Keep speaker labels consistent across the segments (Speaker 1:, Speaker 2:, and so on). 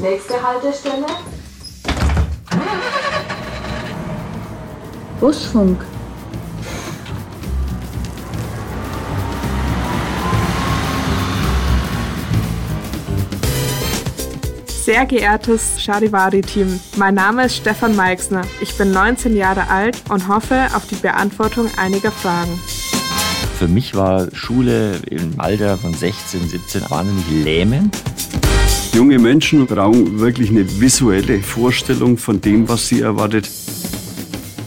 Speaker 1: Nächste Haltestelle. Busfunk.
Speaker 2: Sehr geehrtes Charivari-Team, mein Name ist Stefan Meixner. Ich bin 19 Jahre alt und hoffe auf die Beantwortung einiger Fragen.
Speaker 3: Für mich war Schule im Alter von 16, 17 wahnsinnig lähmend.
Speaker 4: Junge Menschen brauchen wirklich eine visuelle Vorstellung von dem, was sie erwartet.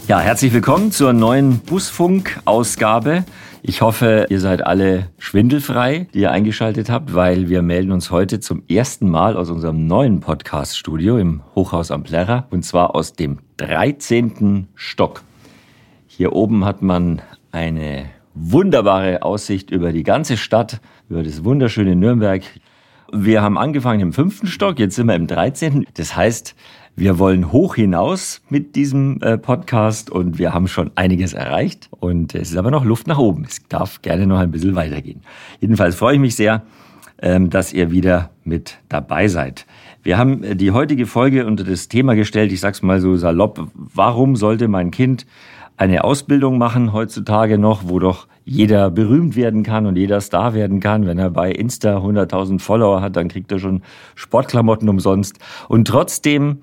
Speaker 3: Ja, herzlich willkommen zur neuen Busfunk-Ausgabe. Ich hoffe, ihr seid alle schwindelfrei, die ihr eingeschaltet habt, weil wir melden uns heute zum ersten Mal aus unserem neuen Podcast-Studio im Hochhaus am Plärrer und zwar aus dem 13. Stock. Hier oben hat man eine wunderbare Aussicht über die ganze Stadt, über das wunderschöne Nürnberg. Wir haben angefangen im fünften Stock, jetzt sind wir im 13. Das heißt, wir wollen hoch hinaus mit diesem äh, Podcast und wir haben schon einiges erreicht und es ist aber noch Luft nach oben. Es darf gerne noch ein bisschen weitergehen. Jedenfalls freue ich mich sehr, ähm, dass ihr wieder mit dabei seid. Wir haben äh, die heutige Folge unter das Thema gestellt, ich sag's mal so salopp, warum sollte mein Kind eine Ausbildung machen heutzutage noch, wo doch jeder berühmt werden kann und jeder Star werden kann. Wenn er bei Insta 100.000 Follower hat, dann kriegt er schon Sportklamotten umsonst. Und trotzdem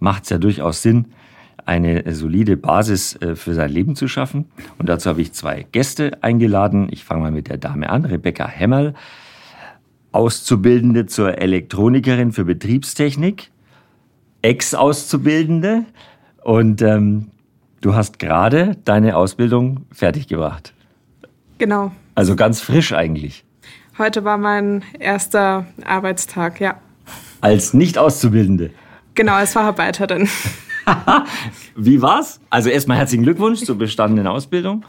Speaker 3: macht es ja durchaus Sinn, eine solide Basis äh, für sein Leben zu schaffen. Und dazu habe ich zwei Gäste eingeladen. Ich fange mal mit der Dame an, Rebecca Hemmerl, Auszubildende zur Elektronikerin für Betriebstechnik, Ex-Auszubildende. Und ähm, du hast gerade deine Ausbildung fertiggebracht.
Speaker 2: Genau.
Speaker 3: Also ganz frisch eigentlich.
Speaker 2: Heute war mein erster Arbeitstag, ja.
Speaker 3: Als Nicht-Auszubildende.
Speaker 2: Genau, als Facharbeiterin.
Speaker 3: Wie war's? Also erstmal herzlichen Glückwunsch zur bestandenen Ausbildung.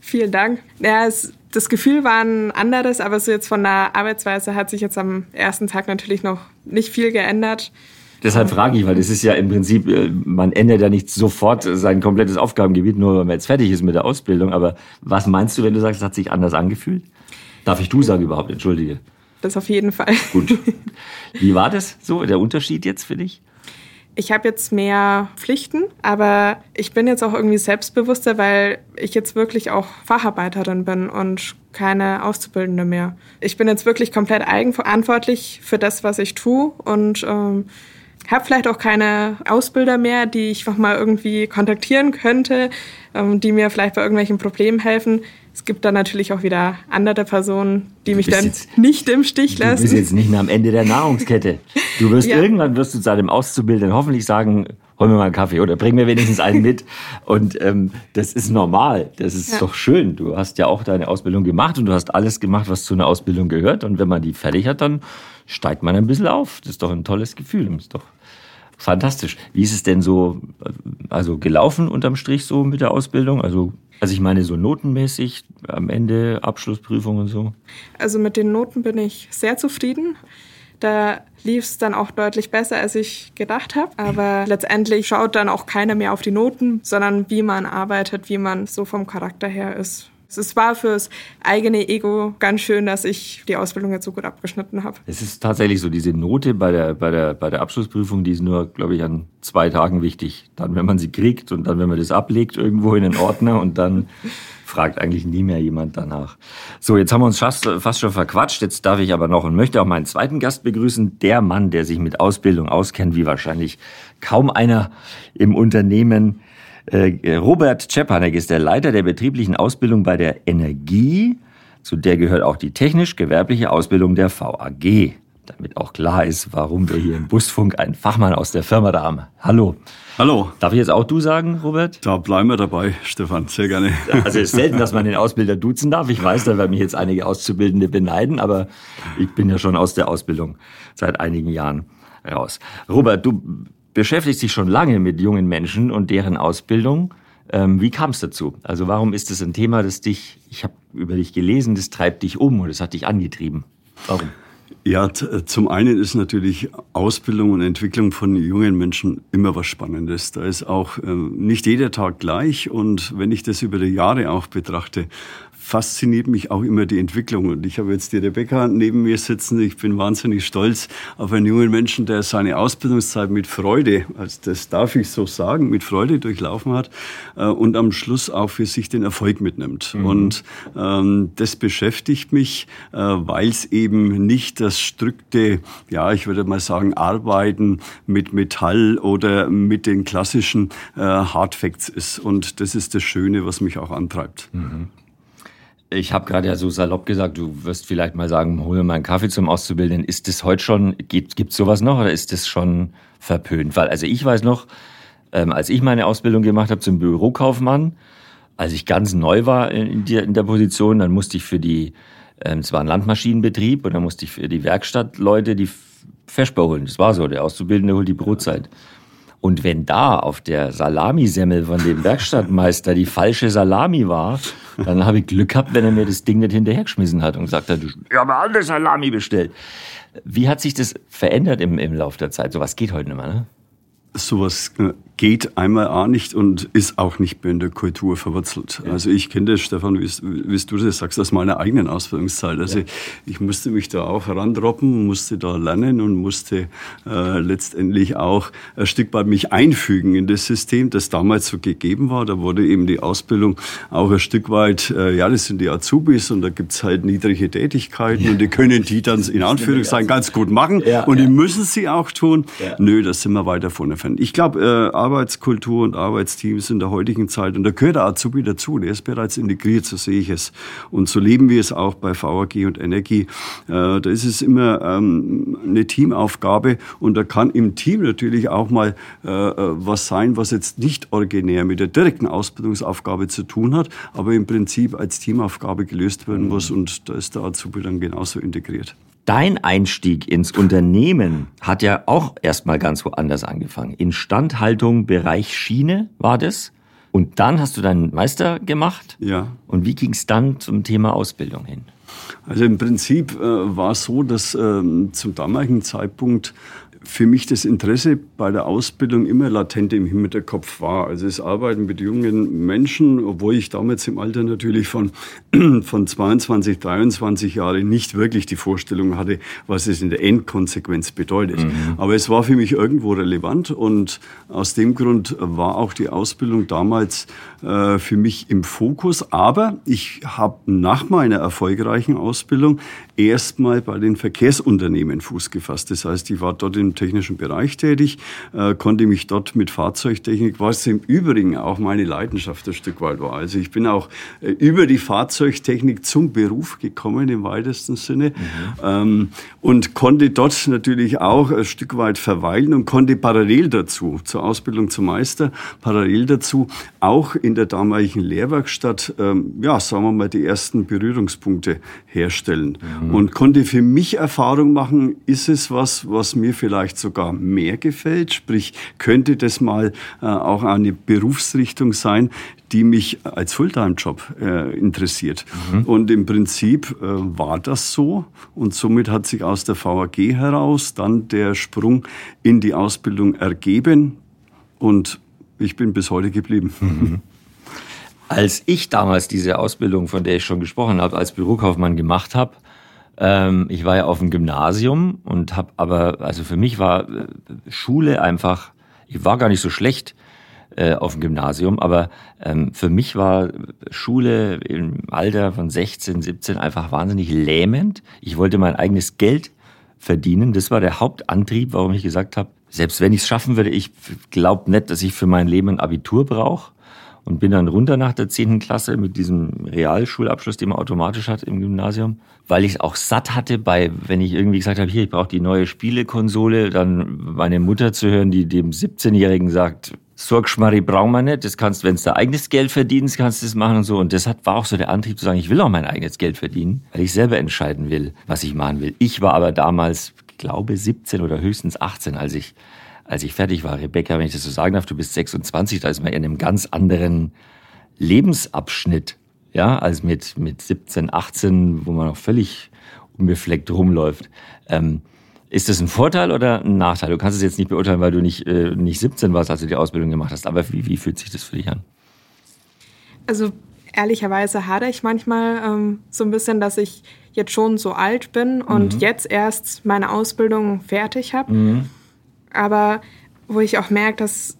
Speaker 2: Vielen Dank. Ja, es, das Gefühl war ein anderes, aber so jetzt von der Arbeitsweise hat sich jetzt am ersten Tag natürlich noch nicht viel geändert.
Speaker 3: Deshalb frage ich, weil das ist ja im Prinzip, äh, man ändert ja nicht sofort sein komplettes Aufgabengebiet, nur wenn man jetzt fertig ist mit der Ausbildung. Aber was meinst du, wenn du sagst, es hat sich anders angefühlt? Darf ich du sagen überhaupt? Entschuldige.
Speaker 2: Das auf jeden Fall.
Speaker 3: Gut. Wie war das so, der Unterschied jetzt für dich?
Speaker 2: Ich habe jetzt mehr Pflichten, aber ich bin jetzt auch irgendwie selbstbewusster, weil ich jetzt wirklich auch Facharbeiterin bin und keine Auszubildende mehr. Ich bin jetzt wirklich komplett eigenverantwortlich für das, was ich tue und ähm, habe vielleicht auch keine Ausbilder mehr, die ich noch mal irgendwie kontaktieren könnte, ähm, die mir vielleicht bei irgendwelchen Problemen helfen. Es gibt dann natürlich auch wieder andere Personen, die mich dann jetzt, nicht im Stich lassen.
Speaker 3: Du bist jetzt nicht mehr am Ende der Nahrungskette. Du wirst ja. irgendwann wirst du zu deinem Auszubildenden hoffentlich sagen, hol mir mal einen Kaffee oder bring mir wenigstens einen mit. Und ähm, das ist normal. Das ist ja. doch schön. Du hast ja auch deine Ausbildung gemacht und du hast alles gemacht, was zu einer Ausbildung gehört. Und wenn man die fertig hat, dann steigt man ein bisschen auf. Das ist doch ein tolles Gefühl. Das ist doch fantastisch. Wie ist es denn so, also gelaufen unterm Strich so mit der Ausbildung? Also also ich meine so notenmäßig am Ende Abschlussprüfung und so.
Speaker 2: Also mit den Noten bin ich sehr zufrieden. Da lief es dann auch deutlich besser, als ich gedacht habe. Aber letztendlich schaut dann auch keiner mehr auf die Noten, sondern wie man arbeitet, wie man so vom Charakter her ist. Es war fürs eigene Ego ganz schön, dass ich die Ausbildung jetzt so gut abgeschnitten habe.
Speaker 3: Es ist tatsächlich so, diese Note bei der, bei der, bei der Abschlussprüfung, die ist nur, glaube ich, an zwei Tagen wichtig. Dann, wenn man sie kriegt und dann, wenn man das ablegt irgendwo in den Ordner und dann fragt eigentlich nie mehr jemand danach. So, jetzt haben wir uns fast, fast schon verquatscht. Jetzt darf ich aber noch und möchte auch meinen zweiten Gast begrüßen. Der Mann, der sich mit Ausbildung auskennt, wie wahrscheinlich kaum einer im Unternehmen Robert Czepanek ist der Leiter der betrieblichen Ausbildung bei der Energie. Zu der gehört auch die technisch-gewerbliche Ausbildung der VAG. Damit auch klar ist, warum wir hier im Busfunk einen Fachmann aus der Firma da haben. Hallo.
Speaker 4: Hallo.
Speaker 3: Darf ich jetzt auch du sagen, Robert?
Speaker 4: Da bleiben wir dabei, Stefan, sehr gerne.
Speaker 3: Also es ist selten, dass man den Ausbilder duzen darf. Ich weiß, da werden mich jetzt einige Auszubildende beneiden, aber ich bin ja schon aus der Ausbildung seit einigen Jahren raus. Robert, du beschäftigt sich schon lange mit jungen Menschen und deren Ausbildung. Ähm, wie kam es dazu? Also warum ist es ein Thema, das dich, ich habe über dich gelesen, das treibt dich um und das hat dich angetrieben? Warum?
Speaker 4: Ja, äh, zum einen ist natürlich Ausbildung und Entwicklung von jungen Menschen immer was Spannendes. Da ist auch äh, nicht jeder Tag gleich und wenn ich das über die Jahre auch betrachte, fasziniert mich auch immer die Entwicklung. Und ich habe jetzt die Rebecca neben mir sitzen. Ich bin wahnsinnig stolz auf einen jungen Menschen, der seine Ausbildungszeit mit Freude, also das darf ich so sagen, mit Freude durchlaufen hat äh, und am Schluss auch für sich den Erfolg mitnimmt. Mhm. Und ähm, das beschäftigt mich, äh, weil es eben nicht das strikte, ja, ich würde mal sagen, Arbeiten mit Metall oder mit den klassischen äh, Hardfacts ist. Und das ist das Schöne, was mich auch antreibt. Mhm.
Speaker 3: Ich habe gerade ja so salopp gesagt, du wirst vielleicht mal sagen, hol mir mal einen Kaffee zum Auszubilden. Ist das heute schon, gibt es sowas noch oder ist das schon verpönt? Weil, also ich weiß noch, ähm, als ich meine Ausbildung gemacht habe zum Bürokaufmann, als ich ganz neu war in, die, in der Position, dann musste ich für die, ähm, es war ein Landmaschinenbetrieb und dann musste ich für die Werkstattleute die Feschbar holen. Das war so, der Auszubildende holt die Brotzeit. Und wenn da auf der Salamisemmel von dem Werkstattmeister die falsche Salami war, dann habe ich Glück gehabt, wenn er mir das Ding nicht hinterhergeschmissen hat und gesagt hat, ich habe andere Salami bestellt. Wie hat sich das verändert im, im Laufe der Zeit? Sowas geht heute nicht mehr, ne?
Speaker 4: Sowas äh, geht einmal auch nicht und ist auch nicht mehr in der Kultur verwurzelt. Ja. Also ich kenne das, Stefan, wie, du das sagst, aus meiner eigenen Ausbildungszeit. Also ja. ich musste mich da auch herandroppen, musste da lernen und musste äh, letztendlich auch ein Stück weit mich einfügen in das System, das damals so gegeben war. Da wurde eben die Ausbildung auch ein Stück weit, äh, ja, das sind die Azubis und da gibt's halt niedrige Tätigkeiten ja. und die können die dann in Anführungszeichen ganz gut machen und die müssen sie auch tun. Nö, das sind wir weiter vorne. Ich glaube, äh, Arbeitskultur und Arbeitsteams in der heutigen Zeit. Und da gehört der Azubi dazu, der ist bereits integriert, so sehe ich es. Und so leben wir es auch bei VAG und Energie. Äh, da ist es immer ähm, eine Teamaufgabe und da kann im Team natürlich auch mal äh, äh, was sein, was jetzt nicht originär mit der direkten Ausbildungsaufgabe zu tun hat, aber im Prinzip als Teamaufgabe gelöst werden muss und da ist der Azubi dann genauso integriert.
Speaker 3: Dein Einstieg ins Unternehmen hat ja auch erstmal ganz woanders angefangen. Instandhaltung, Bereich Schiene war das. Und dann hast du deinen Meister gemacht.
Speaker 4: Ja.
Speaker 3: Und wie ging es dann zum Thema Ausbildung hin?
Speaker 4: Also im Prinzip äh, war es so, dass ähm, zum damaligen Zeitpunkt für mich das Interesse bei der Ausbildung immer latent im Hinterkopf war. Also das Arbeiten mit jungen Menschen, obwohl ich damals im Alter natürlich von, von 22, 23 Jahren nicht wirklich die Vorstellung hatte, was es in der Endkonsequenz bedeutet. Mhm. Aber es war für mich irgendwo relevant und aus dem Grund war auch die Ausbildung damals äh, für mich im Fokus. Aber ich habe nach meiner erfolgreichen Ausbildung erstmal bei den Verkehrsunternehmen Fuß gefasst. Das heißt, ich war dort im technischen Bereich tätig, äh, konnte mich dort mit Fahrzeugtechnik, was im Übrigen auch meine Leidenschaft ein Stück weit war. Also ich bin auch äh, über die Fahrzeugtechnik zum Beruf gekommen im weitesten Sinne mhm. ähm, und konnte dort natürlich auch ein Stück weit verweilen und konnte parallel dazu, zur Ausbildung zum Meister, parallel dazu auch in der damaligen Lehrwerkstatt, ähm, ja, sagen wir mal, die ersten Berührungspunkte herstellen. Mhm. und konnte für mich Erfahrung machen, ist es was, was mir vielleicht sogar mehr gefällt? Sprich, könnte das mal äh, auch eine Berufsrichtung sein, die mich als Fulltime-Job äh, interessiert. Mhm. Und im Prinzip äh, war das so. Und somit hat sich aus der VAG heraus dann der Sprung in die Ausbildung ergeben. Und ich bin bis heute geblieben. Mhm.
Speaker 3: Als ich damals diese Ausbildung, von der ich schon gesprochen habe, als Bürokaufmann gemacht habe, ähm, ich war ja auf dem Gymnasium und habe aber, also für mich war äh, Schule einfach, ich war gar nicht so schlecht äh, auf dem Gymnasium, aber ähm, für mich war Schule im Alter von 16, 17 einfach wahnsinnig lähmend. Ich wollte mein eigenes Geld verdienen. Das war der Hauptantrieb, warum ich gesagt habe, selbst wenn ich es schaffen würde, ich glaube nicht, dass ich für mein Leben ein Abitur brauche und bin dann runter nach der zehnten Klasse mit diesem Realschulabschluss, den man automatisch hat im Gymnasium, weil ich es auch satt hatte, bei, wenn ich irgendwie gesagt habe, hier, ich brauche die neue Spielekonsole, dann meine Mutter zu hören, die dem 17-Jährigen sagt, Sorgschmarri brauchen wir nicht, das kannst, wenn du dein eigenes Geld verdienst, kannst du das machen und so. Und das war auch so der Antrieb zu sagen, ich will auch mein eigenes Geld verdienen, weil ich selber entscheiden will, was ich machen will. Ich war aber damals, glaube 17 oder höchstens 18, als ich als ich fertig war. Rebecca, wenn ich das so sagen darf, du bist 26, da ist man in einem ganz anderen Lebensabschnitt, ja, als mit, mit 17, 18, wo man noch völlig unbefleckt rumläuft. Ähm, ist das ein Vorteil oder ein Nachteil? Du kannst es jetzt nicht beurteilen, weil du nicht, äh, nicht 17 warst, als du die Ausbildung gemacht hast. Aber wie, wie fühlt sich das für dich an?
Speaker 2: Also ehrlicherweise hadere ich manchmal ähm, so ein bisschen, dass ich jetzt schon so alt bin und mhm. jetzt erst meine Ausbildung fertig habe. Mhm. Aber wo ich auch merke, dass,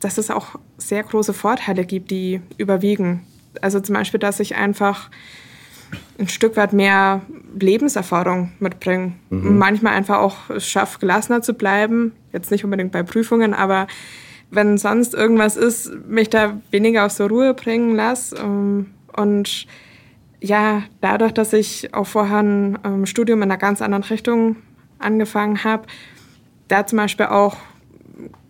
Speaker 2: dass es auch sehr große Vorteile gibt, die überwiegen. Also zum Beispiel, dass ich einfach ein Stück weit mehr Lebenserfahrung mitbringe. Mhm. Manchmal einfach auch es schaffe, gelassener zu bleiben. Jetzt nicht unbedingt bei Prüfungen, aber wenn sonst irgendwas ist, mich da weniger aus der Ruhe bringen lasse. Ähm, und ja, dadurch, dass ich auch vorher ein ähm, Studium in einer ganz anderen Richtung angefangen habe, da zum Beispiel auch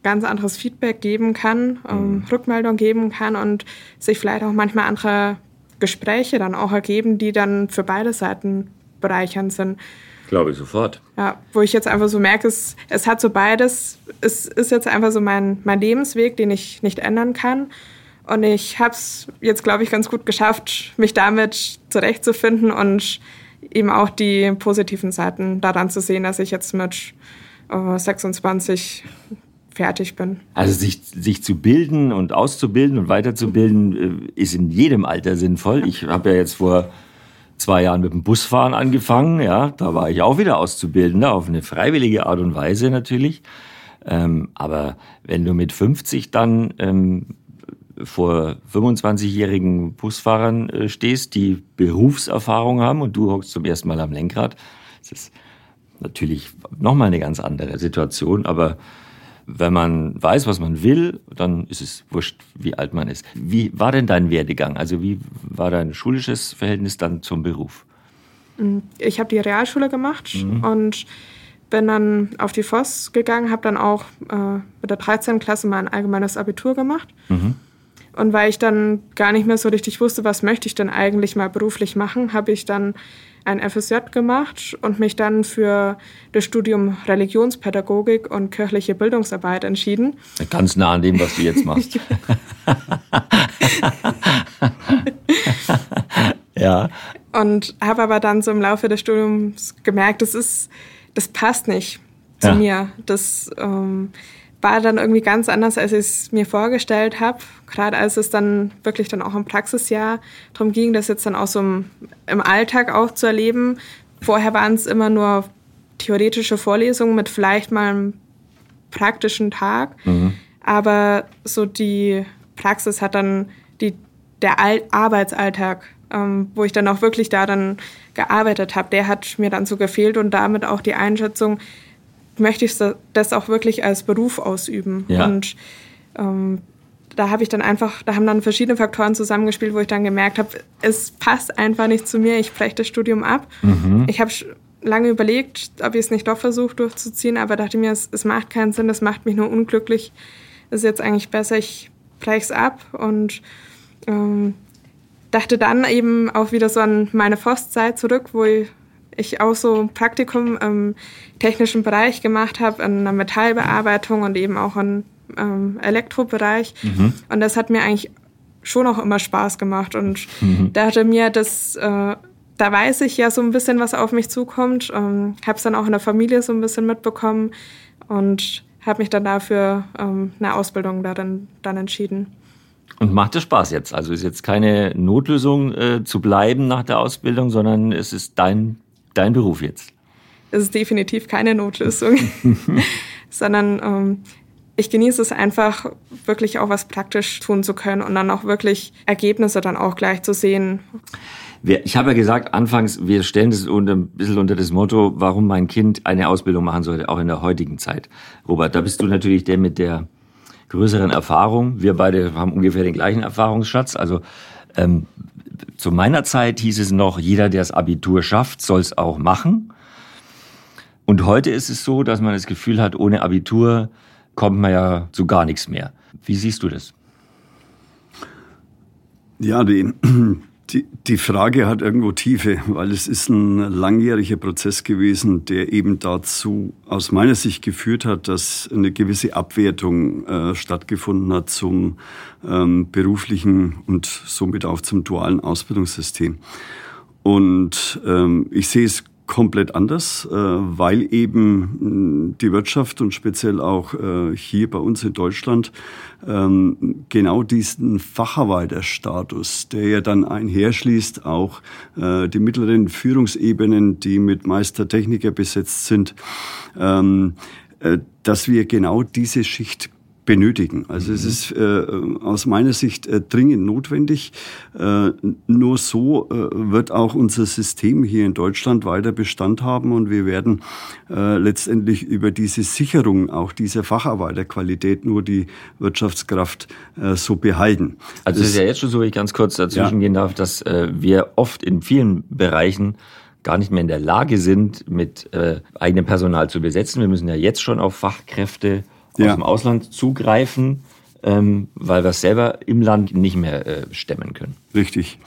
Speaker 2: ganz anderes Feedback geben kann, ähm, mhm. Rückmeldung geben kann und sich vielleicht auch manchmal andere Gespräche dann auch ergeben, die dann für beide Seiten bereichernd sind.
Speaker 3: Glaube ich sofort.
Speaker 2: Ja, wo ich jetzt einfach so merke, es, es hat so beides. Es ist jetzt einfach so mein, mein Lebensweg, den ich nicht ändern kann. Und ich habe es jetzt, glaube ich, ganz gut geschafft, mich damit zurechtzufinden und eben auch die positiven Seiten daran zu sehen, dass ich jetzt mit äh, 26 fertig bin.
Speaker 3: Also sich, sich zu bilden und auszubilden und weiterzubilden äh, ist in jedem Alter sinnvoll. Ich habe ja jetzt vor zwei Jahren mit dem Busfahren angefangen. Ja, da war ich auch wieder Auszubildender auf eine freiwillige Art und Weise natürlich. Ähm, aber wenn du mit 50 dann ähm, vor 25-jährigen Busfahrern äh, stehst, die Berufserfahrung haben und du hockst zum ersten Mal am Lenkrad, das ist natürlich nochmal eine ganz andere Situation, aber wenn man weiß, was man will, dann ist es wurscht, wie alt man ist. Wie war denn dein Werdegang? Also wie war dein schulisches Verhältnis dann zum Beruf?
Speaker 2: Ich habe die Realschule gemacht mhm. und bin dann auf die FOS gegangen, habe dann auch äh, mit der 13. Klasse mein allgemeines Abitur gemacht. Mhm. Und weil ich dann gar nicht mehr so richtig wusste, was möchte ich denn eigentlich mal beruflich machen, habe ich dann ein FSJ gemacht und mich dann für das Studium Religionspädagogik und kirchliche Bildungsarbeit entschieden.
Speaker 3: Ganz nah an dem, was du jetzt machst. ja.
Speaker 2: Und habe aber dann so im Laufe des Studiums gemerkt, das ist, das passt nicht zu ja. mir. Das ähm, war dann irgendwie ganz anders, als ich es mir vorgestellt habe. Gerade als es dann wirklich dann auch im Praxisjahr darum ging, das jetzt dann auch so im, im Alltag auch zu erleben. Vorher waren es immer nur theoretische Vorlesungen mit vielleicht mal einem praktischen Tag. Mhm. Aber so die Praxis hat dann die, der Al Arbeitsalltag, ähm, wo ich dann auch wirklich da dann gearbeitet habe, der hat mir dann so gefehlt und damit auch die Einschätzung, möchte ich das auch wirklich als Beruf ausüben. Ja. Und ähm, da habe ich dann einfach, da haben dann verschiedene Faktoren zusammengespielt, wo ich dann gemerkt habe, es passt einfach nicht zu mir, ich breche das Studium ab. Mhm. Ich habe lange überlegt, ob ich es nicht doch versuche durchzuziehen, aber dachte mir, es, es macht keinen Sinn, das macht mich nur unglücklich. Es ist jetzt eigentlich besser, ich breche es ab und ähm, dachte dann eben auch wieder so an meine Forstzeit zurück, wo ich ich auch so ein Praktikum im technischen Bereich gemacht habe, in einer Metallbearbeitung und eben auch im ähm, Elektrobereich. Mhm. Und das hat mir eigentlich schon auch immer Spaß gemacht. Und mhm. dachte mir, dass äh, da weiß ich ja so ein bisschen, was auf mich zukommt. Ähm, habe es dann auch in der Familie so ein bisschen mitbekommen und habe mich dann dafür ähm, eine Ausbildung darin dann entschieden.
Speaker 3: Und macht es Spaß jetzt? Also ist jetzt keine Notlösung äh, zu bleiben nach der Ausbildung, sondern es ist dein dein Beruf jetzt?
Speaker 2: Es ist definitiv keine Notlösung, sondern ähm, ich genieße es einfach, wirklich auch was praktisch tun zu können und dann auch wirklich Ergebnisse dann auch gleich zu sehen.
Speaker 3: Ich habe ja gesagt, anfangs, wir stellen das unter, ein bisschen unter das Motto, warum mein Kind eine Ausbildung machen sollte, auch in der heutigen Zeit. Robert, da bist du natürlich der mit der größeren Erfahrung. Wir beide haben ungefähr den gleichen Erfahrungsschatz. Also ähm, zu meiner Zeit hieß es noch, jeder, der das Abitur schafft, soll es auch machen. Und heute ist es so, dass man das Gefühl hat, ohne Abitur kommt man ja zu gar nichts mehr. Wie siehst du das?
Speaker 4: Ja, die, die, die Frage hat irgendwo Tiefe, weil es ist ein langjähriger Prozess gewesen, der eben dazu aus meiner Sicht geführt hat, dass eine gewisse Abwertung äh, stattgefunden hat zum ähm, beruflichen und somit auch zum dualen Ausbildungssystem. Und ähm, ich sehe es komplett anders, äh, weil eben die Wirtschaft und speziell auch äh, hier bei uns in Deutschland ähm, genau diesen Facharbeiterstatus, der ja dann einherschließt, auch äh, die mittleren Führungsebenen, die mit Meistertechniker besetzt sind, ähm, dass wir genau diese Schicht benötigen. Also mhm. es ist äh, aus meiner Sicht äh, dringend notwendig. Äh, nur so äh, wird auch unser System hier in Deutschland weiter Bestand haben und wir werden äh, letztendlich über diese Sicherung auch dieser Facharbeiterqualität nur die Wirtschaftskraft äh, so behalten.
Speaker 3: Also es ist ja jetzt schon so, wie ich ganz kurz dazwischen ja. gehen darf, dass äh, wir oft in vielen Bereichen gar nicht mehr in der Lage sind, mit äh, eigenem Personal zu besetzen. Wir müssen ja jetzt schon auf Fachkräfte ja. aus dem Ausland zugreifen, ähm, weil wir es selber im Land nicht mehr äh, stemmen können.
Speaker 4: Richtig.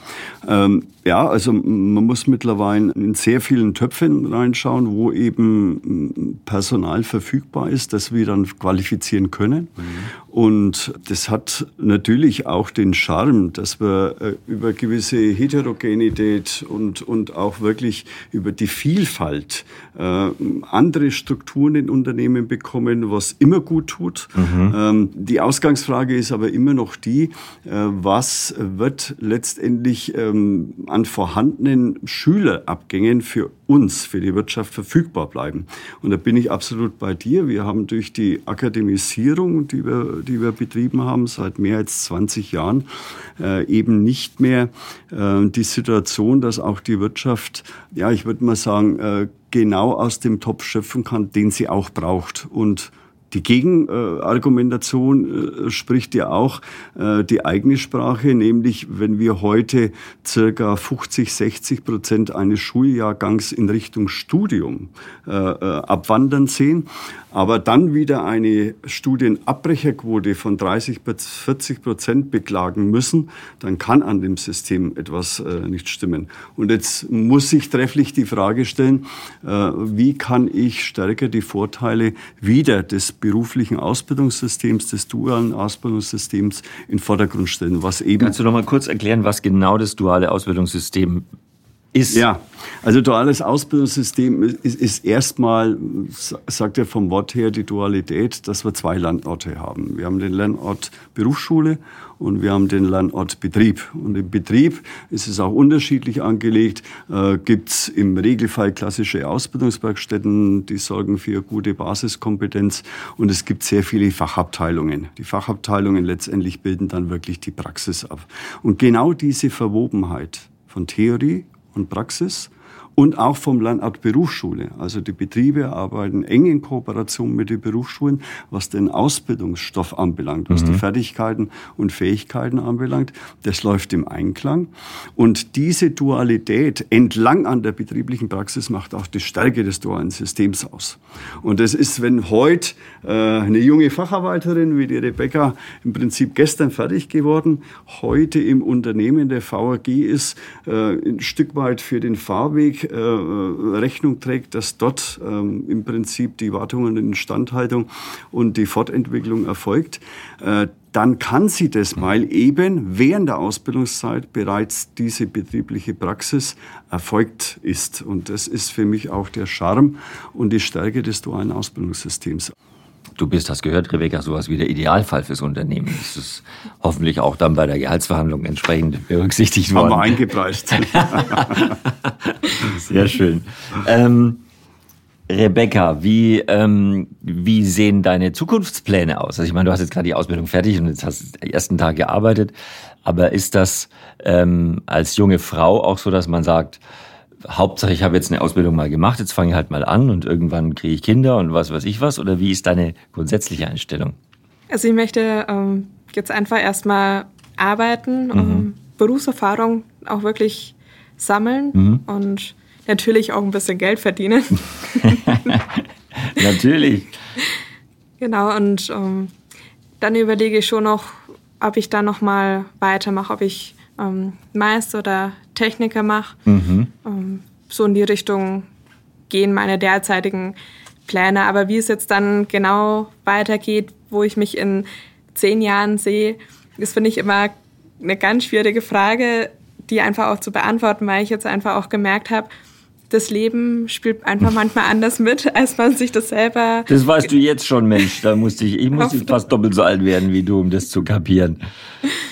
Speaker 4: Ähm, ja, also man muss mittlerweile in sehr vielen Töpfen reinschauen, wo eben Personal verfügbar ist, das wir dann qualifizieren können. Mhm. Und das hat natürlich auch den Charme, dass wir äh, über gewisse Heterogenität und, und auch wirklich über die Vielfalt äh, andere Strukturen in Unternehmen bekommen, was immer gut tut. Mhm. Ähm, die Ausgangsfrage ist aber immer noch die, äh, was wird letztendlich ähm, an vorhandenen Schülerabgängen für uns, für die Wirtschaft verfügbar bleiben. Und da bin ich absolut bei dir. Wir haben durch die Akademisierung, die wir, die wir betrieben haben seit mehr als 20 Jahren, äh, eben nicht mehr äh, die Situation, dass auch die Wirtschaft, ja, ich würde mal sagen, äh, genau aus dem Topf schöpfen kann, den sie auch braucht. Und die Gegenargumentation äh, spricht ja auch äh, die eigene Sprache, nämlich wenn wir heute circa 50, 60 Prozent eines Schuljahrgangs in Richtung Studium äh, abwandern sehen, aber dann wieder eine Studienabbrecherquote von 30 bis 40 Prozent beklagen müssen, dann kann an dem System etwas äh, nicht stimmen. Und jetzt muss sich trefflich die Frage stellen, äh, wie kann ich stärker die Vorteile wieder des beruflichen Ausbildungssystems, des dualen Ausbildungssystems in Vordergrund stellen, was eben...
Speaker 3: Kannst du noch mal kurz erklären, was genau das duale Ausbildungssystem ist.
Speaker 4: Ja, also duales Ausbildungssystem ist, ist erstmal, sagt er vom Wort her, die Dualität, dass wir zwei Lernorte haben. Wir haben den Lernort Berufsschule und wir haben den Lernort Betrieb. Und im Betrieb ist es auch unterschiedlich angelegt. Äh, Gibt es im Regelfall klassische Ausbildungswerkstätten, die sorgen für gute Basiskompetenz. Und es gibt sehr viele Fachabteilungen. Die Fachabteilungen letztendlich bilden dann wirklich die Praxis ab. Und genau diese Verwobenheit von Theorie und Praxis und auch vom Landart Berufsschule. Also die Betriebe arbeiten eng in Kooperation mit den Berufsschulen, was den Ausbildungsstoff anbelangt, was mhm. die Fertigkeiten und Fähigkeiten anbelangt. Das läuft im Einklang. Und diese Dualität entlang an der betrieblichen Praxis macht auch die Stärke des dualen Systems aus. Und das ist, wenn heute äh, eine junge Facharbeiterin wie die Rebecca im Prinzip gestern fertig geworden, heute im Unternehmen der VAG ist, äh, ein Stück weit für den Fahrweg äh, Rechnung trägt, dass dort ähm, im Prinzip die Wartung und Instandhaltung und die Fortentwicklung erfolgt, äh, dann kann sie das, weil eben während der Ausbildungszeit bereits diese betriebliche Praxis erfolgt ist. Und das ist für mich auch der Charme und die Stärke des dualen Ausbildungssystems.
Speaker 3: Du bist, hast gehört, Rebecca, sowas wie der Idealfall fürs Unternehmen. Das ist hoffentlich auch dann bei der Gehaltsverhandlung entsprechend berücksichtigt worden.
Speaker 4: Haben wir eingepreist.
Speaker 3: Sehr schön. Ähm, Rebecca, wie, ähm, wie sehen deine Zukunftspläne aus? Also ich meine, du hast jetzt gerade die Ausbildung fertig und jetzt hast du die ersten Tag gearbeitet. Aber ist das ähm, als junge Frau auch so, dass man sagt, Hauptsache, ich habe jetzt eine Ausbildung mal gemacht, jetzt fange ich halt mal an und irgendwann kriege ich Kinder und was weiß ich was? Oder wie ist deine grundsätzliche Einstellung?
Speaker 2: Also ich möchte ähm, jetzt einfach erstmal arbeiten, mhm. um Berufserfahrung auch wirklich sammeln mhm. und natürlich auch ein bisschen Geld verdienen.
Speaker 3: natürlich.
Speaker 2: Genau, und ähm, dann überlege ich schon noch, ob ich da noch mal weitermache, ob ich ähm, Meister oder Techniker mache. Mhm. Ähm, so in die Richtung gehen meine derzeitigen Pläne. Aber wie es jetzt dann genau weitergeht, wo ich mich in zehn Jahren sehe, das finde ich immer eine ganz schwierige Frage, die einfach auch zu beantworten, weil ich jetzt einfach auch gemerkt habe, das Leben spielt einfach manchmal anders mit, als man sich das selber.
Speaker 3: Das weißt du jetzt schon, Mensch. Da musste ich, ich musste fast doppelt so alt werden wie du, um das zu kapieren.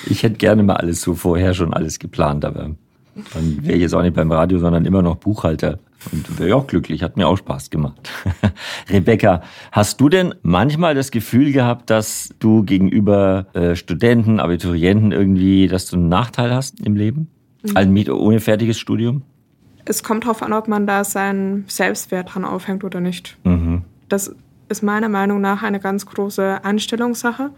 Speaker 3: Ich hätte gerne mal alles so vorher schon alles geplant, aber dann wäre ich jetzt auch nicht beim Radio, sondern immer noch Buchhalter. Und wäre auch glücklich, hat mir auch Spaß gemacht. Rebecca, hast du denn manchmal das Gefühl gehabt, dass du gegenüber äh, Studenten, Abiturienten irgendwie, dass du einen Nachteil hast im Leben? Mhm. Also ohne fertiges Studium?
Speaker 2: Es kommt darauf an, ob man da seinen Selbstwert dran aufhängt oder nicht. Mhm. Das ist meiner Meinung nach eine ganz große Anstellungssache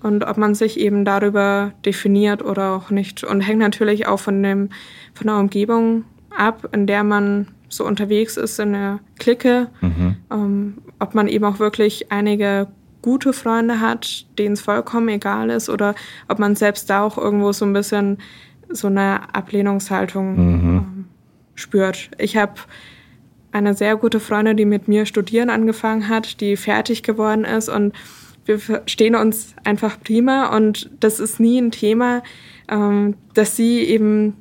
Speaker 2: und ob man sich eben darüber definiert oder auch nicht. Und hängt natürlich auch von, dem, von der Umgebung ab, in der man so unterwegs ist, in der Clique. Mhm. Ähm, ob man eben auch wirklich einige gute Freunde hat, denen es vollkommen egal ist, oder ob man selbst da auch irgendwo so ein bisschen so eine Ablehnungshaltung mhm. ähm, spürt. Ich habe eine sehr gute Freundin, die mit mir studieren angefangen hat, die fertig geworden ist und wir verstehen uns einfach prima und das ist nie ein Thema, ähm, dass sie eben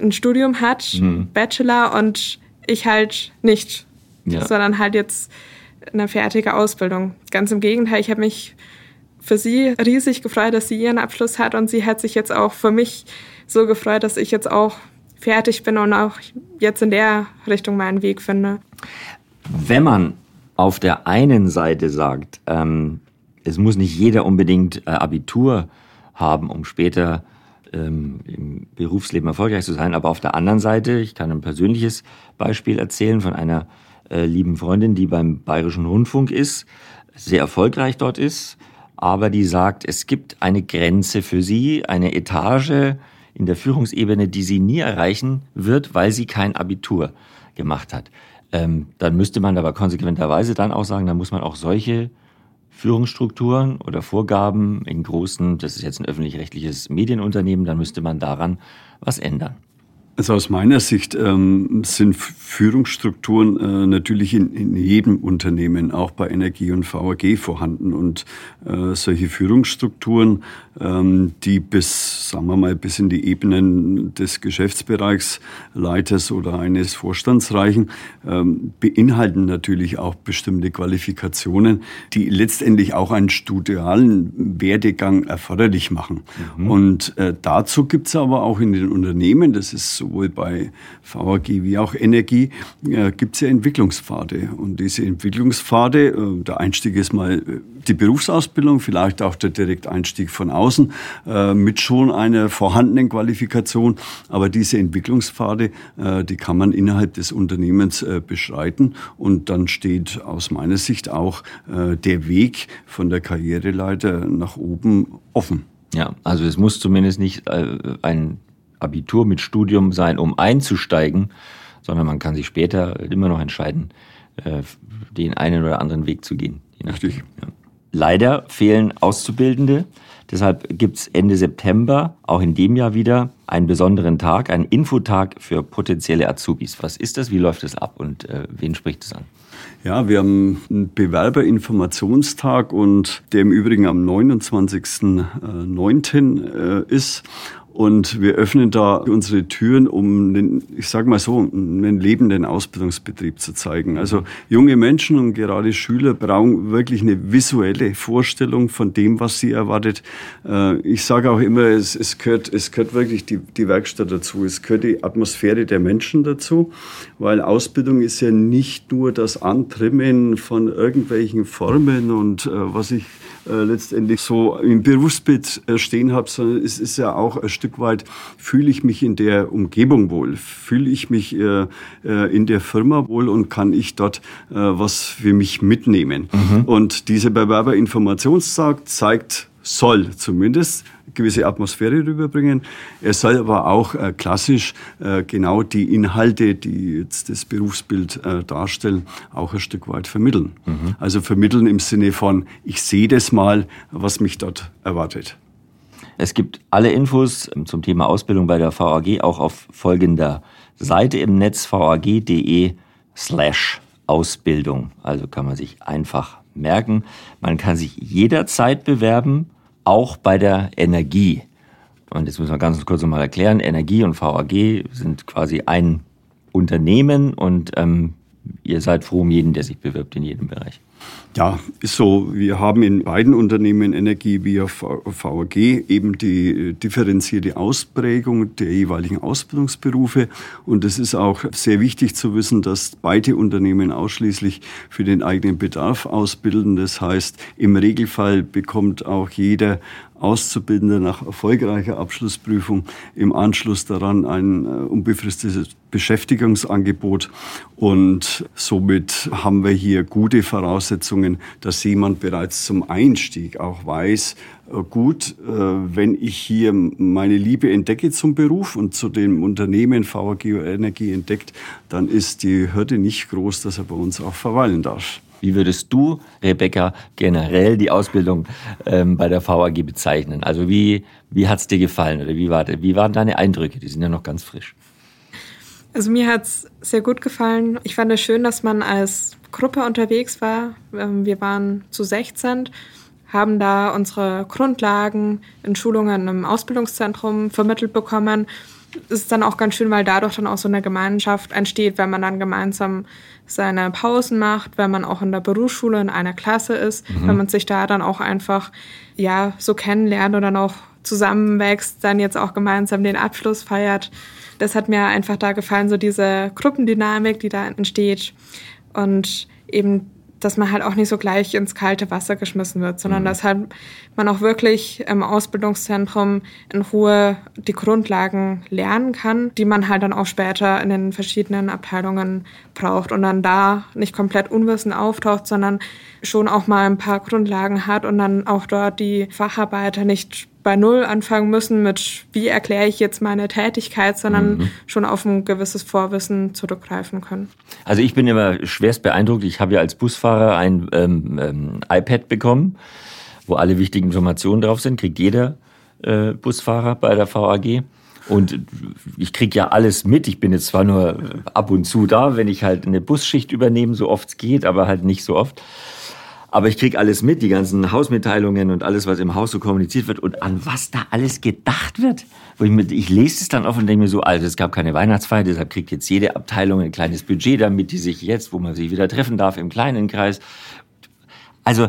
Speaker 2: ein Studium hat, mhm. Bachelor und ich halt nicht, ja. sondern halt jetzt eine fertige Ausbildung. Ganz im Gegenteil, ich habe mich für sie riesig gefreut, dass sie ihren Abschluss hat und sie hat sich jetzt auch für mich so gefreut, dass ich jetzt auch fertig bin und auch jetzt in der Richtung meinen Weg finde.
Speaker 3: Wenn man auf der einen Seite sagt, ähm, es muss nicht jeder unbedingt äh, Abitur haben, um später ähm, im Berufsleben erfolgreich zu sein. Aber auf der anderen Seite, ich kann ein persönliches Beispiel erzählen von einer äh, lieben Freundin, die beim Bayerischen Rundfunk ist, sehr erfolgreich dort ist, aber die sagt, es gibt eine Grenze für sie, eine Etage in der Führungsebene, die sie nie erreichen wird, weil sie kein Abitur gemacht hat. Ähm, dann müsste man aber konsequenterweise dann auch sagen, dann muss man auch solche Führungsstrukturen oder Vorgaben in großen, das ist jetzt ein öffentlich-rechtliches Medienunternehmen, dann müsste man daran was ändern.
Speaker 4: Also aus meiner Sicht ähm, sind Führungsstrukturen äh, natürlich in, in, jedem Unternehmen, auch bei Energie und VAG vorhanden. Und äh, solche Führungsstrukturen, ähm, die bis, sagen wir mal, bis in die Ebenen des Geschäftsbereichsleiters oder eines Vorstands reichen, ähm, beinhalten natürlich auch bestimmte Qualifikationen, die letztendlich auch einen studialen Werdegang erforderlich machen. Mhm. Und äh, dazu gibt es aber auch in den Unternehmen, das ist sowohl bei VAG wie auch Energie, äh, gibt es ja Entwicklungspfade. Und diese Entwicklungspfade, äh, der Einstieg ist mal äh, die Berufsausbildung, vielleicht auch der Direkteinstieg von außen, äh, mit schon einer vorhandenen Qualifikation. Aber diese Entwicklungspfade, äh, die kann man innerhalb des Unternehmens äh, beschreiten. Und dann steht aus meiner Sicht auch der Weg von der Karriereleiter nach oben offen.
Speaker 3: Ja, also es muss zumindest nicht ein Abitur mit Studium sein, um einzusteigen, sondern man kann sich später immer noch entscheiden, äh, den einen oder anderen Weg zu gehen.
Speaker 4: Richtig. Ja.
Speaker 3: Leider fehlen Auszubildende. Deshalb gibt es Ende September, auch in dem Jahr wieder, einen besonderen Tag, einen Infotag für potenzielle Azubis. Was ist das? Wie läuft es ab und äh, wen spricht es an?
Speaker 4: Ja, wir haben einen Bewerberinformationstag und der im Übrigen am 29.09. Äh, ist. Und wir öffnen da unsere Türen, um, einen, ich sage mal so, einen lebenden Ausbildungsbetrieb zu zeigen. Also junge Menschen und gerade Schüler brauchen wirklich eine visuelle Vorstellung von dem, was sie erwartet. Äh, ich sage auch immer, es, es, gehört, es gehört wirklich die, die Werkstatt dazu. Es gehört die Atmosphäre der Menschen dazu, weil Ausbildung ist ja nicht nur das Antrimmen von irgendwelchen Formen und äh, was ich letztendlich so im Berufsbild äh, stehen habe, sondern es ist ja auch ein Stück weit, fühle ich mich in der Umgebung wohl, fühle ich mich äh, äh, in der Firma wohl und kann ich dort äh, was für mich mitnehmen. Mhm. Und dieser Bewerberinformationstag zeigt soll zumindest gewisse Atmosphäre rüberbringen. Er soll aber auch äh, klassisch äh, genau die Inhalte, die jetzt das Berufsbild äh, darstellen, auch ein Stück weit vermitteln. Mhm. Also vermitteln im Sinne von, ich sehe das mal, was mich dort erwartet.
Speaker 3: Es gibt alle Infos zum Thema Ausbildung bei der VAG auch auf folgender Seite im Netz vag.de slash Ausbildung. Also kann man sich einfach merken. Man kann sich jederzeit bewerben auch bei der Energie. Und jetzt müssen wir ganz kurz nochmal erklären, Energie und VAG sind quasi ein Unternehmen und ähm, ihr seid froh um jeden, der sich bewirbt in jedem Bereich.
Speaker 4: Ja, ist so. Wir haben in beiden Unternehmen Energie via VAG eben die differenzierte Ausprägung der jeweiligen Ausbildungsberufe. Und es ist auch sehr wichtig zu wissen, dass beide Unternehmen ausschließlich für den eigenen Bedarf ausbilden. Das heißt, im Regelfall bekommt auch jeder Auszubildende nach erfolgreicher Abschlussprüfung im Anschluss daran ein äh, unbefristetes Beschäftigungsangebot. Und somit haben wir hier gute Voraussetzungen, dass jemand bereits zum Einstieg auch weiß, äh, gut, äh, wenn ich hier meine Liebe entdecke zum Beruf und zu dem Unternehmen VAG Energie entdeckt, dann ist die Hürde nicht groß, dass er bei uns auch verweilen darf.
Speaker 3: Wie würdest du, Rebecca, generell die Ausbildung ähm, bei der VAG bezeichnen? Also wie, wie hat es dir gefallen oder wie, war, wie waren deine Eindrücke? Die sind ja noch ganz frisch.
Speaker 2: Also mir hat es sehr gut gefallen. Ich fand es schön, dass man als Gruppe unterwegs war. Ähm, wir waren zu 16, haben da unsere Grundlagen in Schulungen im Ausbildungszentrum vermittelt bekommen ist dann auch ganz schön, weil dadurch dann auch so eine Gemeinschaft entsteht, wenn man dann gemeinsam seine Pausen macht, wenn man auch in der Berufsschule in einer Klasse ist, mhm. wenn man sich da dann auch einfach ja so kennenlernt und dann auch zusammenwächst, dann jetzt auch gemeinsam den Abschluss feiert. Das hat mir einfach da gefallen, so diese Gruppendynamik, die da entsteht und eben dass man halt auch nicht so gleich ins kalte Wasser geschmissen wird, sondern mhm. dass halt man auch wirklich im Ausbildungszentrum in Ruhe die Grundlagen lernen kann, die man halt dann auch später in den verschiedenen Abteilungen braucht und dann da nicht komplett unwissend auftaucht, sondern schon auch mal ein paar Grundlagen hat und dann auch dort die Facharbeiter nicht bei Null anfangen müssen mit, wie erkläre ich jetzt meine Tätigkeit, sondern mhm. schon auf ein gewisses Vorwissen zurückgreifen können.
Speaker 3: Also ich bin immer schwerst beeindruckt. Ich habe ja als Busfahrer ein ähm, ähm, iPad bekommen, wo alle wichtigen Informationen drauf sind. Kriegt jeder äh, Busfahrer bei der VAG. Und ich kriege ja alles mit. Ich bin jetzt zwar nur ab und zu da, wenn ich halt eine Busschicht übernehme, so oft es geht, aber halt nicht so oft. Aber ich krieg alles mit, die ganzen Hausmitteilungen und alles, was im Haus so kommuniziert wird und an was da alles gedacht wird. Wo ich, mit, ich lese es dann oft und denke mir so, also es gab keine Weihnachtsfeier, deshalb kriegt jetzt jede Abteilung ein kleines Budget, damit die sich jetzt, wo man sich wieder treffen darf, im kleinen Kreis. Also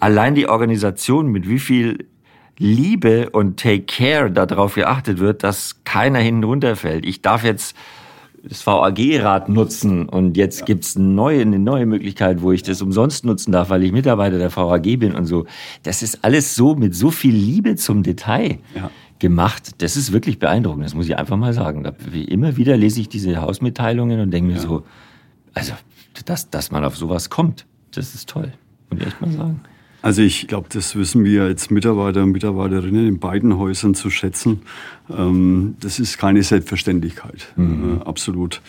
Speaker 3: allein die Organisation, mit wie viel Liebe und Take Care darauf geachtet wird, dass keiner hinten runterfällt. Ich darf jetzt das VAG-Rad nutzen und jetzt ja. gibt's eine neue, eine neue Möglichkeit, wo ich das umsonst nutzen darf, weil ich Mitarbeiter der VAG bin und so. Das ist alles so mit so viel Liebe zum Detail. Ja gemacht. Das ist wirklich beeindruckend, das muss ich einfach mal sagen. Immer wieder lese ich diese Hausmitteilungen und denke mir ja. so, also, dass, dass man auf sowas kommt, das ist toll, muss ich echt mal sagen.
Speaker 4: Also ich glaube, das wissen wir als Mitarbeiter und Mitarbeiterinnen in beiden Häusern zu schätzen. Ähm, das ist keine Selbstverständlichkeit, mhm. Äh, absolut.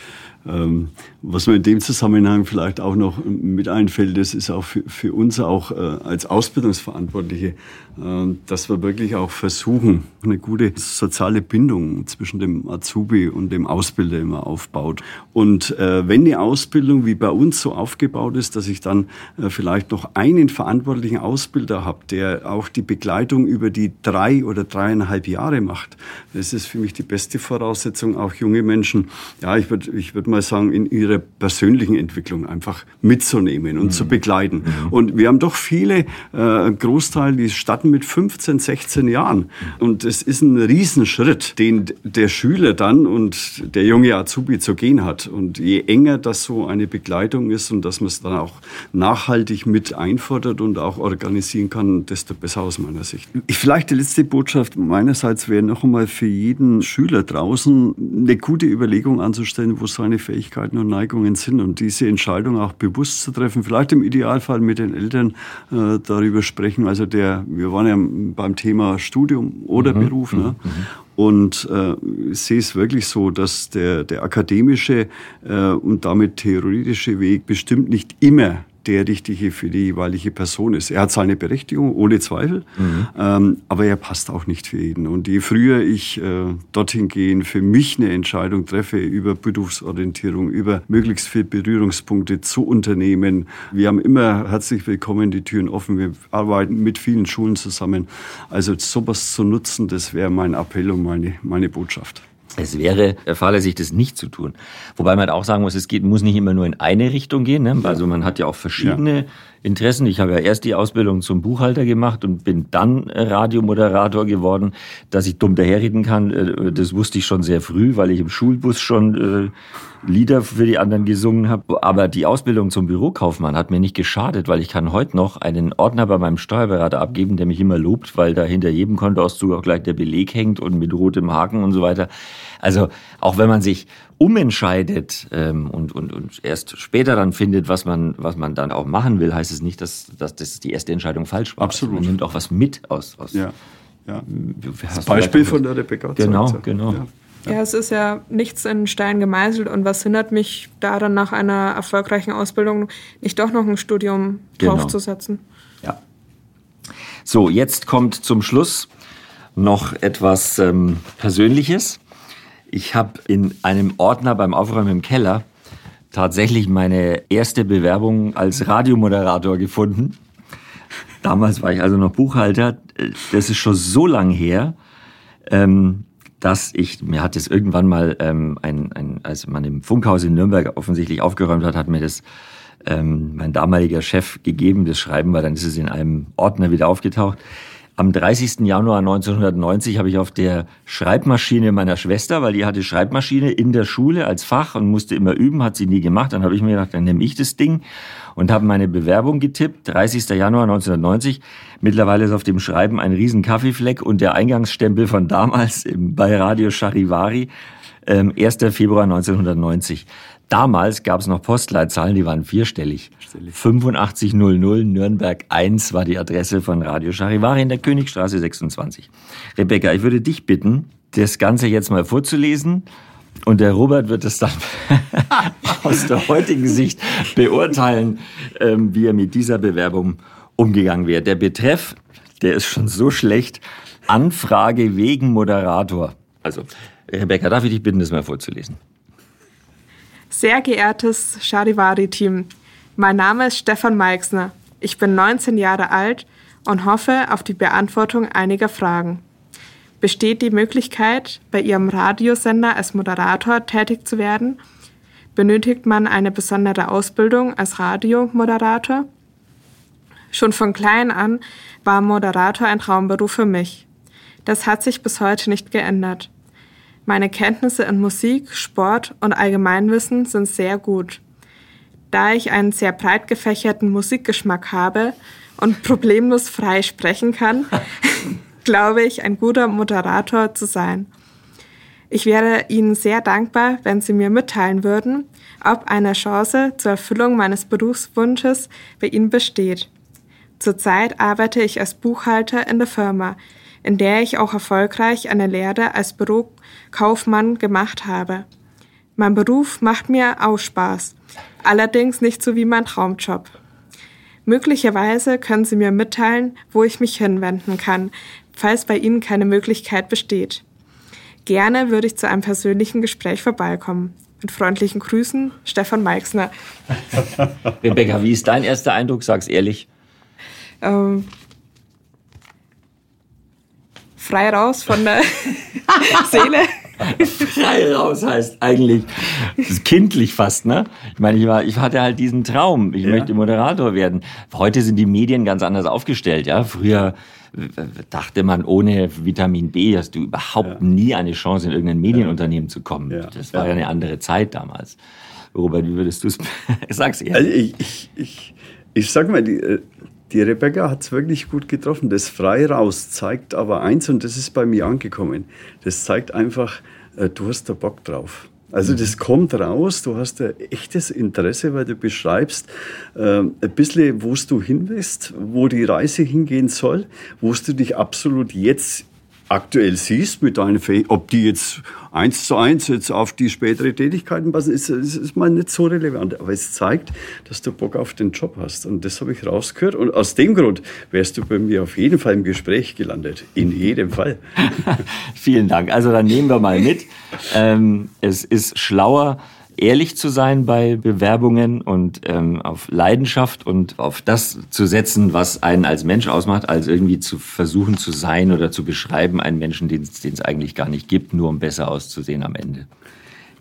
Speaker 4: Ähm, was mir in dem Zusammenhang vielleicht auch noch mit einfällt, das ist auch für, für uns auch äh, als Ausbildungsverantwortliche, äh, dass wir wirklich auch versuchen, eine gute soziale Bindung zwischen dem Azubi und dem Ausbilder immer aufbaut. Und äh, wenn die Ausbildung wie bei uns so aufgebaut ist, dass ich dann äh, vielleicht noch einen verantwortlichen Ausbilder habe, der auch die Begleitung über die drei oder dreieinhalb Jahre macht, das ist für mich die beste Voraussetzung, auch junge Menschen, ja, ich würde ich würd mal sagen, in ihrer persönlichen Entwicklung einfach mitzunehmen und mhm. zu begleiten. Mhm. Und wir haben doch viele, äh, Großteil, die starten mit 15, 16 Jahren. Und es ist ein Riesenschritt, den der Schüler dann und der junge Azubi zu gehen hat. Und je enger das so eine Begleitung ist und dass man es dann auch nachhaltig mit einfordert und auch organisieren kann, desto besser aus meiner Sicht. Vielleicht die letzte Botschaft meinerseits wäre noch einmal für jeden Schüler draußen eine gute Überlegung anzustellen, wo seine Fähigkeiten und Neigungen sind und diese Entscheidung auch bewusst zu treffen, vielleicht im Idealfall mit den Eltern äh, darüber sprechen. Also der, wir waren ja beim Thema Studium oder mhm. Beruf. Ne? Mhm. Und äh, ich sehe es wirklich so, dass der, der akademische äh, und damit theoretische Weg bestimmt nicht immer der Richtige für die jeweilige Person ist. Er hat seine Berechtigung, ohne Zweifel, mhm. ähm, aber er passt auch nicht für jeden. Und je früher ich äh, dorthin gehen, für mich eine Entscheidung treffe über Berufsorientierung, über möglichst viele Berührungspunkte zu Unternehmen. Wir haben immer herzlich willkommen, die Türen offen. Wir arbeiten mit vielen Schulen zusammen. Also sowas zu nutzen, das wäre mein Appell und meine, meine Botschaft.
Speaker 3: Es wäre fahrlässig, das nicht zu tun. Wobei man auch sagen muss, es geht, muss nicht immer nur in eine Richtung gehen. Ne? Also man hat ja auch verschiedene ja. Interessen. Ich habe ja erst die Ausbildung zum Buchhalter gemacht und bin dann Radiomoderator geworden. Dass ich dumm daherreden kann, äh, das wusste ich schon sehr früh, weil ich im Schulbus schon äh, Lieder für die anderen gesungen habe. Aber die Ausbildung zum Bürokaufmann hat mir nicht geschadet, weil ich kann heute noch einen Ordner bei meinem Steuerberater abgeben, der mich immer lobt, weil da hinter jedem Kontoauszug auch gleich der Beleg hängt und mit rotem Haken und so weiter. Also auch wenn man sich umentscheidet ähm, und, und, und erst später dann findet, was man, was man dann auch machen will, heißt es nicht, dass, dass das die erste Entscheidung falsch war.
Speaker 4: Absolut.
Speaker 3: Man nimmt auch was mit aus. aus
Speaker 4: ja. Ja. Das Beispiel von der Rebecca.
Speaker 3: Genau, genau.
Speaker 2: Ja. Ja. es ist ja nichts in Stein gemeißelt. Und was hindert mich da dann nach einer erfolgreichen Ausbildung nicht doch noch ein Studium genau. draufzusetzen?
Speaker 3: Ja. So, jetzt kommt zum Schluss noch etwas ähm, Persönliches. Ich habe in einem Ordner beim Aufräumen im Keller tatsächlich meine erste Bewerbung als Radiomoderator gefunden. Damals war ich also noch Buchhalter. Das ist schon so lang her, ähm, dass ich, mir hat es irgendwann mal ähm, ein, ein, als man im Funkhaus in Nürnberg offensichtlich aufgeräumt hat, hat mir das ähm, mein damaliger Chef gegeben, das Schreiben, weil dann ist es in einem Ordner wieder aufgetaucht. Am 30. Januar 1990 habe ich auf der Schreibmaschine meiner Schwester, weil die hatte Schreibmaschine in der Schule als Fach und musste immer üben, hat sie nie gemacht. Dann habe ich mir gedacht, dann nehme ich das Ding und habe meine Bewerbung getippt. 30. Januar 1990. Mittlerweile ist auf dem Schreiben ein riesen Kaffeefleck und der Eingangsstempel von damals bei Radio Charivari. 1. Ähm, Februar 1990. Damals gab es noch Postleitzahlen, die waren vierstellig. 8500 Nürnberg 1 war die Adresse von Radio Charivari in der Königstraße 26. Rebecca, ich würde dich bitten, das Ganze jetzt mal vorzulesen. Und der Robert wird es dann aus der heutigen Sicht beurteilen, ähm, wie er mit dieser Bewerbung umgegangen wäre. Der Betreff, der ist schon so schlecht. Anfrage wegen Moderator. Also, Rebecca, darf ich dich bitten, das mal vorzulesen?
Speaker 2: Sehr geehrtes Charivari-Team, mein Name ist Stefan Meixner. Ich bin 19 Jahre alt und hoffe auf die Beantwortung einiger Fragen. Besteht die Möglichkeit, bei Ihrem Radiosender als Moderator tätig zu werden? Benötigt man eine besondere Ausbildung als Radiomoderator? Schon von klein an war Moderator ein Traumberuf für mich. Das hat sich bis heute nicht geändert. Meine Kenntnisse in Musik, Sport und Allgemeinwissen sind sehr gut. Da ich einen sehr breit gefächerten Musikgeschmack habe und problemlos frei sprechen kann, glaube ich, ein guter Moderator zu sein. Ich wäre Ihnen sehr dankbar, wenn Sie mir mitteilen würden, ob eine Chance zur Erfüllung meines Berufswunsches bei Ihnen besteht. Zurzeit arbeite ich als Buchhalter in der Firma, in der ich auch erfolgreich eine Lehre als Bürokaufmann gemacht habe. Mein Beruf macht mir auch Spaß, allerdings nicht so wie mein Traumjob. Möglicherweise können Sie mir mitteilen, wo ich mich hinwenden kann, falls bei Ihnen keine Möglichkeit besteht. Gerne würde ich zu einem persönlichen Gespräch vorbeikommen. Mit freundlichen Grüßen, Stefan Meixner.
Speaker 3: Rebecca, wie ist dein erster Eindruck? Sag's ehrlich. Ähm,
Speaker 2: frei raus von der Seele.
Speaker 3: frei raus heißt eigentlich, das ist kindlich fast, ne? Ich meine, ich, war, ich hatte halt diesen Traum, ich ja. möchte Moderator werden. Heute sind die Medien ganz anders aufgestellt, ja. Früher dachte man, ohne Vitamin B hast du überhaupt ja. nie eine Chance, in irgendein Medienunternehmen zu kommen. Ja. Das war ja. eine andere Zeit damals. Robert, wie würdest du es?
Speaker 4: Sag's ehrlich. Also ich, ich, ich, ich sag mal, die, äh, die Rebecca hat es wirklich gut getroffen. Das frei raus zeigt aber eins, und das ist bei mir angekommen. Das zeigt einfach, äh, du hast da Bock drauf. Also das mhm. kommt raus, du hast ein echtes Interesse, weil du beschreibst äh, ein bisschen, wo du hin willst, wo die Reise hingehen soll, wo du dich absolut jetzt aktuell siehst mit deinen Fähigkeiten, ob die jetzt eins zu eins jetzt auf die spätere Tätigkeiten passen, ist, ist, ist mal nicht so relevant. Aber es zeigt, dass du Bock auf den Job hast. Und das habe ich rausgehört. Und aus dem Grund wärst du bei mir auf jeden Fall im Gespräch gelandet. In jedem Fall.
Speaker 3: Vielen Dank. Also dann nehmen wir mal mit. Ähm, es ist schlauer, ehrlich zu sein bei Bewerbungen und ähm, auf Leidenschaft und auf das zu setzen, was einen als Mensch ausmacht, als irgendwie zu versuchen zu sein oder zu beschreiben, einen Menschen, den es eigentlich gar nicht gibt, nur um besser auszusehen am Ende.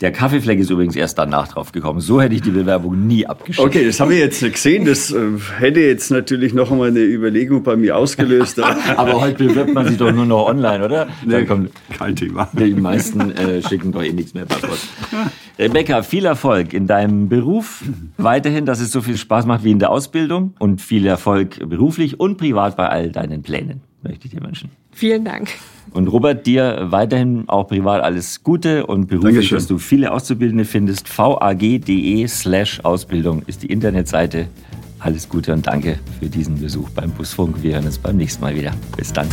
Speaker 3: Der Kaffeefleck ist übrigens erst danach drauf gekommen. So hätte ich die Bewerbung nie abgeschickt.
Speaker 4: Okay, das habe ich jetzt gesehen. Das äh, hätte jetzt natürlich noch einmal eine Überlegung bei mir ausgelöst.
Speaker 3: Aber heute bewirbt man sich doch nur noch online, oder?
Speaker 4: Nee, kommt, kein Thema.
Speaker 3: Die meisten äh, schicken doch eh nichts mehr bei Post. Rebecca, viel Erfolg in deinem Beruf. Weiterhin, dass es so viel Spaß macht wie in der Ausbildung. Und viel Erfolg beruflich und privat bei all deinen Plänen, möchte ich dir wünschen.
Speaker 2: Vielen Dank.
Speaker 3: Und Robert, dir weiterhin auch privat alles Gute und beruflich, Dankeschön. dass du viele Auszubildende findest. vag.de slash Ausbildung ist die Internetseite. Alles Gute und danke für diesen Besuch beim Busfunk. Wir hören uns beim nächsten Mal wieder. Bis dann.